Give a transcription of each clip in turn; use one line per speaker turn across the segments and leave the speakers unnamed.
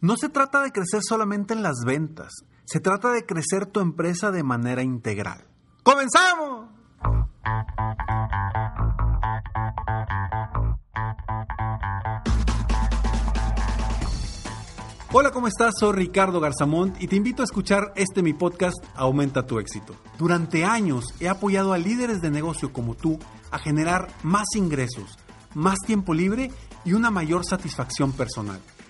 No se trata de crecer solamente en las ventas, se trata de crecer tu empresa de manera integral. ¡Comenzamos! Hola, ¿cómo estás? Soy Ricardo Garzamont y te invito a escuchar este mi podcast Aumenta tu éxito. Durante años he apoyado a líderes de negocio como tú a generar más ingresos, más tiempo libre y una mayor satisfacción personal.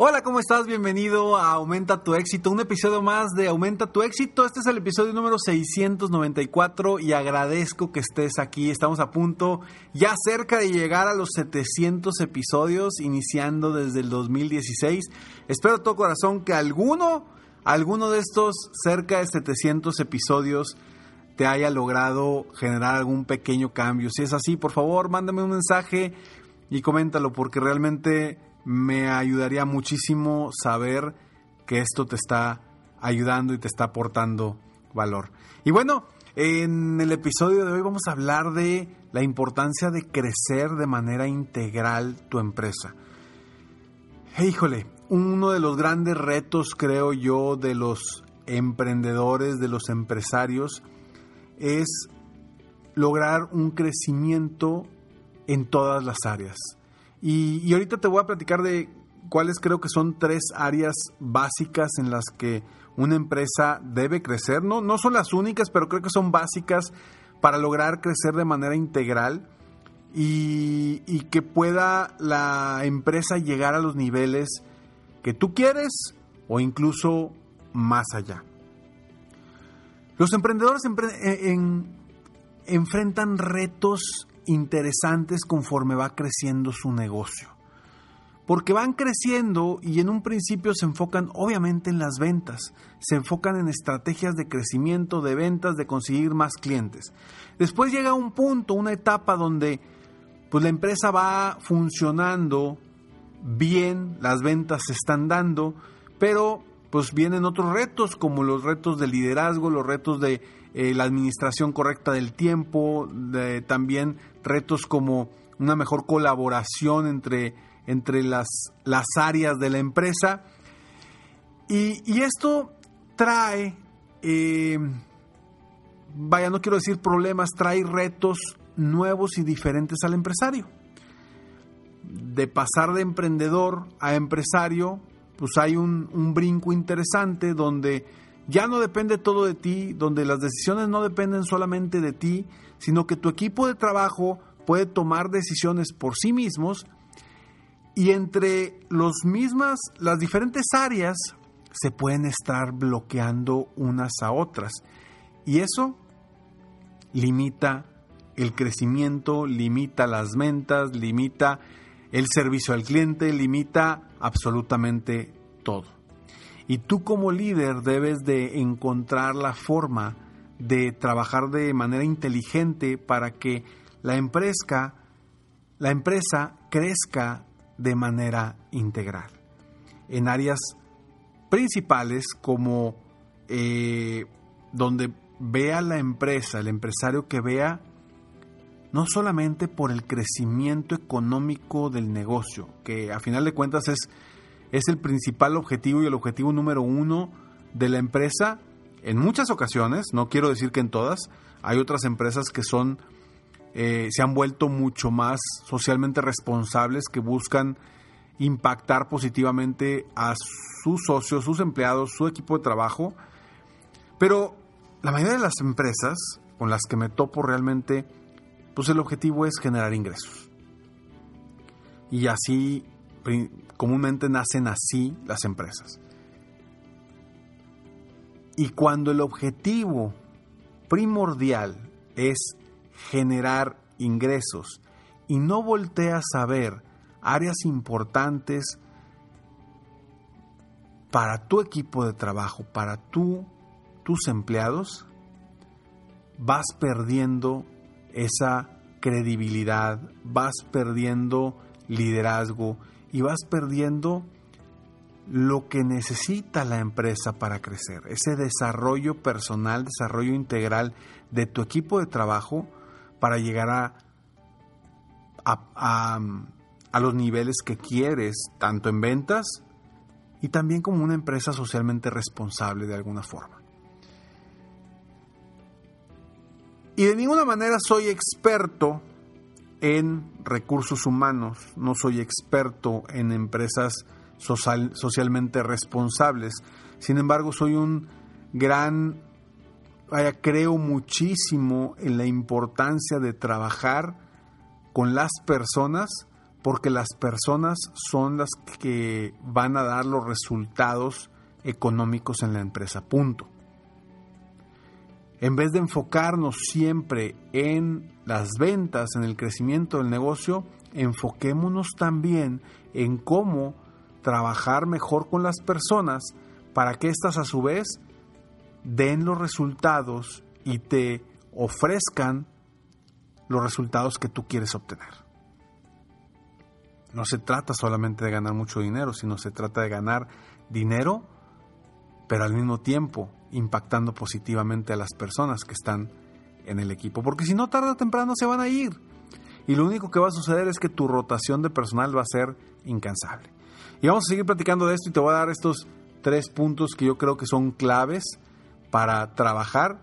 Hola, ¿cómo estás? Bienvenido a Aumenta tu éxito, un episodio más de Aumenta tu éxito. Este es el episodio número 694 y agradezco que estés aquí. Estamos a punto, ya cerca de llegar a los 700 episodios, iniciando desde el 2016. Espero de todo corazón que alguno, alguno de estos cerca de 700 episodios te haya logrado generar algún pequeño cambio. Si es así, por favor, mándame un mensaje y coméntalo porque realmente me ayudaría muchísimo saber que esto te está ayudando y te está aportando valor. Y bueno, en el episodio de hoy vamos a hablar de la importancia de crecer de manera integral tu empresa. híjole, uno de los grandes retos, creo yo, de los emprendedores, de los empresarios, es lograr un crecimiento en todas las áreas. Y, ahorita te voy a platicar de cuáles creo que son tres áreas básicas en las que una empresa debe crecer. No, no son las únicas, pero creo que son básicas para lograr crecer de manera integral y, y, que pueda la empresa llegar a los niveles que tú quieres o incluso más allá. Los emprendedores enfrentan retos interesantes conforme va creciendo su negocio. Porque van creciendo y en un principio se enfocan obviamente en las ventas, se enfocan en estrategias de crecimiento, de ventas, de conseguir más clientes. Después llega un punto, una etapa donde pues la empresa va funcionando bien, las ventas se están dando, pero pues vienen otros retos como los retos de liderazgo, los retos de eh, la administración correcta del tiempo, también retos como una mejor colaboración entre, entre las, las áreas de la empresa. Y, esto trae, eh, vaya, no quiero decir problemas, trae retos nuevos y diferentes al empresario. De pasar de emprendedor a empresario, pues hay un, un brinco interesante donde ya no depende todo de ti, donde las decisiones no dependen solamente de ti, sino que tu equipo de trabajo puede tomar decisiones por sí mismos y entre los mismas, las diferentes áreas se pueden estar bloqueando unas a otras. Y eso limita el crecimiento, limita las ventas, limita el servicio al cliente, limita absolutamente todo. Y tú como líder debes de encontrar la forma de trabajar de manera inteligente para que la empresa, la empresa crezca de manera integral en áreas principales como eh, donde vea la empresa, el empresario que vea no solamente por el crecimiento económico del negocio, que a final de cuentas es, es el principal objetivo y el objetivo número uno de la empresa, en muchas ocasiones, no quiero decir que en todas, hay otras empresas que son, eh, se han vuelto mucho más socialmente responsables, que buscan impactar positivamente a sus socios, sus empleados, su equipo de trabajo. Pero la mayoría de las empresas con las que me topo realmente, pues el objetivo es generar ingresos. Y así, comúnmente nacen así las empresas. Y cuando el objetivo primordial es generar ingresos y no volteas a ver áreas importantes para tu equipo de trabajo, para tu, tus empleados, vas perdiendo esa credibilidad, vas perdiendo liderazgo y vas perdiendo lo que necesita la empresa para crecer, ese desarrollo personal, desarrollo integral de tu equipo de trabajo para llegar a, a, los niveles que quieres, tanto en ventas y también como una empresa socialmente responsable de alguna forma. Y de ninguna manera soy experto en recursos humanos, no soy experto en empresas socialmente responsables. Sin embargo, soy un gran, creo muchísimo en la importancia de trabajar con las personas porque las personas son las que van a dar los resultados económicos en la empresa, punto. En vez de enfocarnos siempre en las ventas, en el crecimiento del negocio, enfoquémonos también en cómo trabajar mejor con las personas para que éstas a su vez den los resultados y te ofrezcan los resultados que tú quieres obtener. No se trata solamente de ganar mucho dinero, sino se trata de ganar dinero, pero al mismo tiempo impactando positivamente a las personas que están en el equipo. Porque si no, tarde o temprano se van a ir. Y lo único que va a suceder es que tu rotación de personal va a ser incansable. Y vamos a seguir platicando de esto y te voy a dar estos tres puntos que yo creo que son claves para trabajar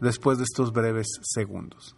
después de estos breves segundos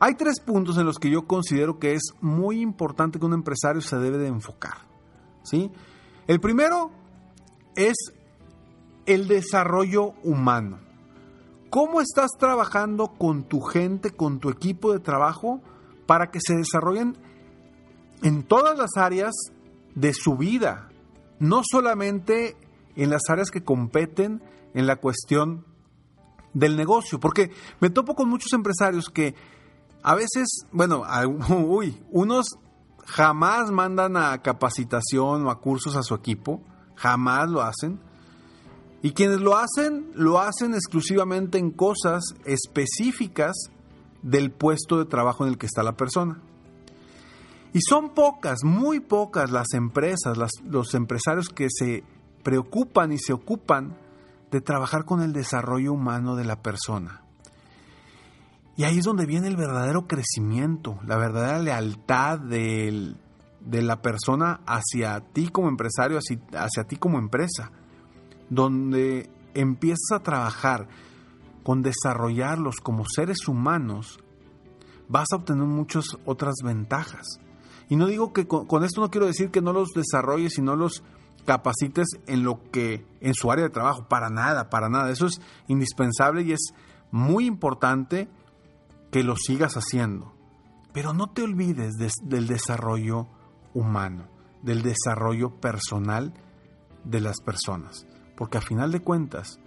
Hay tres puntos en los que yo considero que es muy importante que un empresario se debe de enfocar. ¿sí? El primero es el desarrollo humano. ¿Cómo estás trabajando con tu gente, con tu equipo de trabajo para que se desarrollen en todas las áreas de su vida? No solamente en las áreas que competen en la cuestión del negocio, porque me topo con muchos empresarios que a veces, bueno, uy, unos jamás mandan a capacitación o a cursos a su equipo, jamás lo hacen. Y quienes lo hacen, lo hacen exclusivamente en cosas específicas del puesto de trabajo en el que está la persona. Y son pocas, muy pocas las empresas, los empresarios que se preocupan y se ocupan de trabajar con el desarrollo humano de la persona. Y ahí es donde viene el verdadero crecimiento, la verdadera lealtad de la persona hacia ti como empresario, hacia, hacia ti como empresa, donde empiezas a trabajar con desarrollarlos como seres humanos, vas a obtener muchas otras ventajas. Y no digo que con, con, esto no quiero decir que no los desarrolles y no los capacites en lo que en su área de trabajo, para nada, para nada. Eso es indispensable y es muy importante que lo sigas haciendo. Pero no te olvides del desarrollo humano, del desarrollo personal de las personas. Porque a final de cuentas,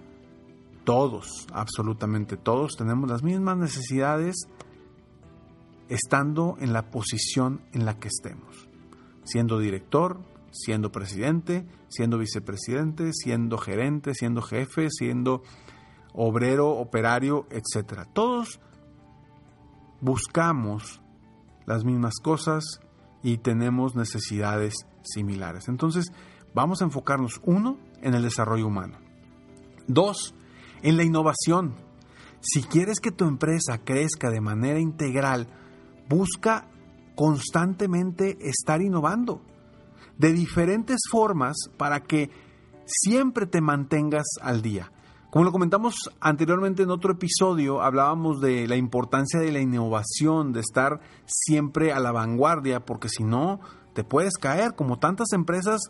todos, absolutamente todos, tenemos las mismas necesidades estando en la posición en la que estemos. Siendo director, siendo presidente, siendo vicepresidente, siendo gerente, siendo jefe, siendo obrero, operario, etc. Todos buscamos las mismas cosas y tenemos necesidades similares. Entonces, vamos a enfocarnos, uno, en el desarrollo humano. Dos, en la innovación. Si quieres que tu empresa crezca de manera integral, busca constantemente estar innovando de diferentes formas para que siempre te mantengas al día. Como lo comentamos anteriormente en otro episodio, hablábamos de la importancia de la innovación, de estar siempre a la vanguardia, porque si no, te puedes caer, como tantas empresas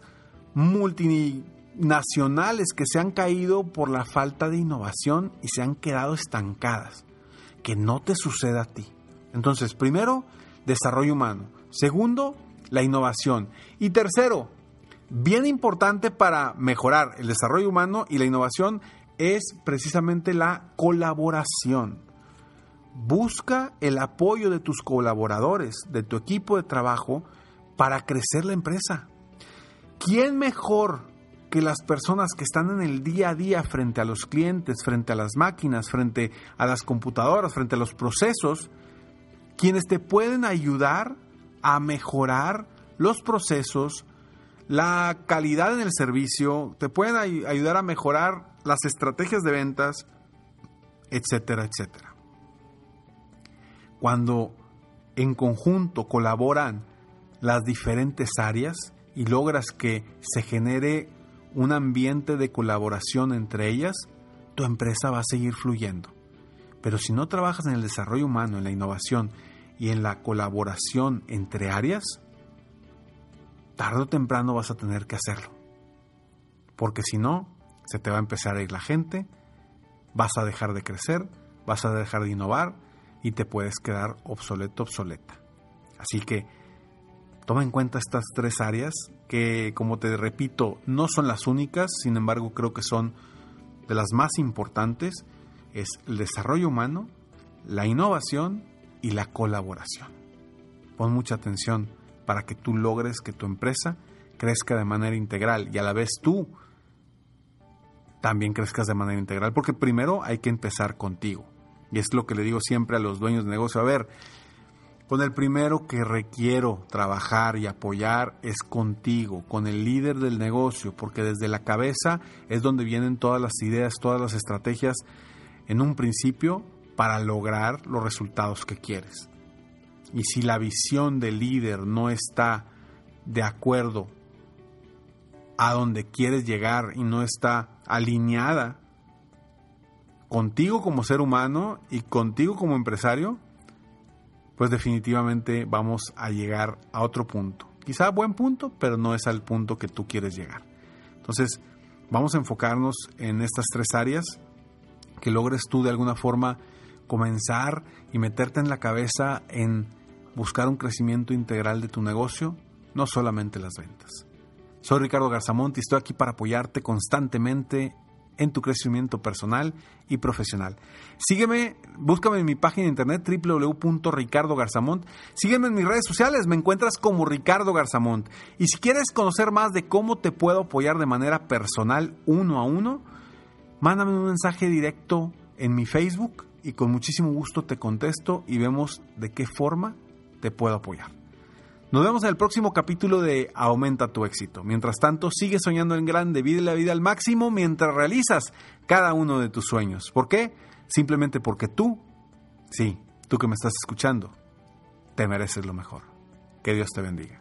multinacionales que se han caído por la falta de innovación y se han quedado estancadas. Que no te suceda a ti. Entonces, primero, desarrollo humano. Segundo, la innovación. Y tercero, bien importante para mejorar el desarrollo humano y la innovación, es precisamente la colaboración. Busca el apoyo de tus colaboradores, de tu equipo de trabajo, para crecer la empresa. ¿Quién mejor que las personas que están en el día a día frente a los clientes, frente a las máquinas, frente a las computadoras, frente a los procesos, quienes te pueden ayudar a mejorar los procesos, la calidad en el servicio, te pueden ayudar a mejorar las estrategias de ventas, etcétera, etcétera. Cuando en conjunto colaboran las diferentes áreas y logras que se genere un ambiente de colaboración entre ellas, tu empresa va a seguir fluyendo. Pero si no trabajas en el desarrollo humano, en la innovación y en la colaboración entre áreas, tarde o temprano vas a tener que hacerlo. Porque si no, se te va a empezar a ir la gente, vas a dejar de crecer, vas a dejar de innovar y te puedes quedar obsoleto, obsoleta. Así que toma en cuenta estas tres áreas que, como te repito, no son las únicas, sin embargo creo que son de las más importantes, es el desarrollo humano, la innovación y la colaboración. Pon mucha atención para que tú logres que tu empresa crezca de manera integral y a la vez tú también crezcas de manera integral, porque primero hay que empezar contigo. Y es lo que le digo siempre a los dueños de negocio. A ver, con el primero que requiero trabajar y apoyar es contigo, con el líder del negocio, porque desde la cabeza es donde vienen todas las ideas, todas las estrategias en un principio para lograr los resultados que quieres. Y si la visión del líder no está de acuerdo a donde quieres llegar y no está alineada contigo como ser humano y contigo como empresario, pues definitivamente vamos a llegar a otro punto. Quizá buen punto, pero no es al punto que tú quieres llegar. Entonces, vamos a enfocarnos en estas tres áreas, que logres tú de alguna forma comenzar y meterte en la cabeza en buscar un crecimiento integral de tu negocio, no solamente las ventas. Soy Ricardo Garzamont y estoy aquí para apoyarte constantemente en tu crecimiento personal y profesional. Sígueme, búscame en mi página de internet www.ricardogarzamont. Sígueme en mis redes sociales, me encuentras como Ricardo Garzamont. Y si quieres conocer más de cómo te puedo apoyar de manera personal uno a uno, mándame un mensaje directo en mi Facebook y con muchísimo gusto te contesto y vemos de qué forma te puedo apoyar. Nos vemos en el próximo capítulo de Aumenta tu éxito. Mientras tanto, sigue soñando en grande, vive la vida al máximo mientras realizas cada uno de tus sueños. ¿Por qué? Simplemente porque tú, sí, tú que me estás escuchando, te mereces lo mejor. Que Dios te bendiga.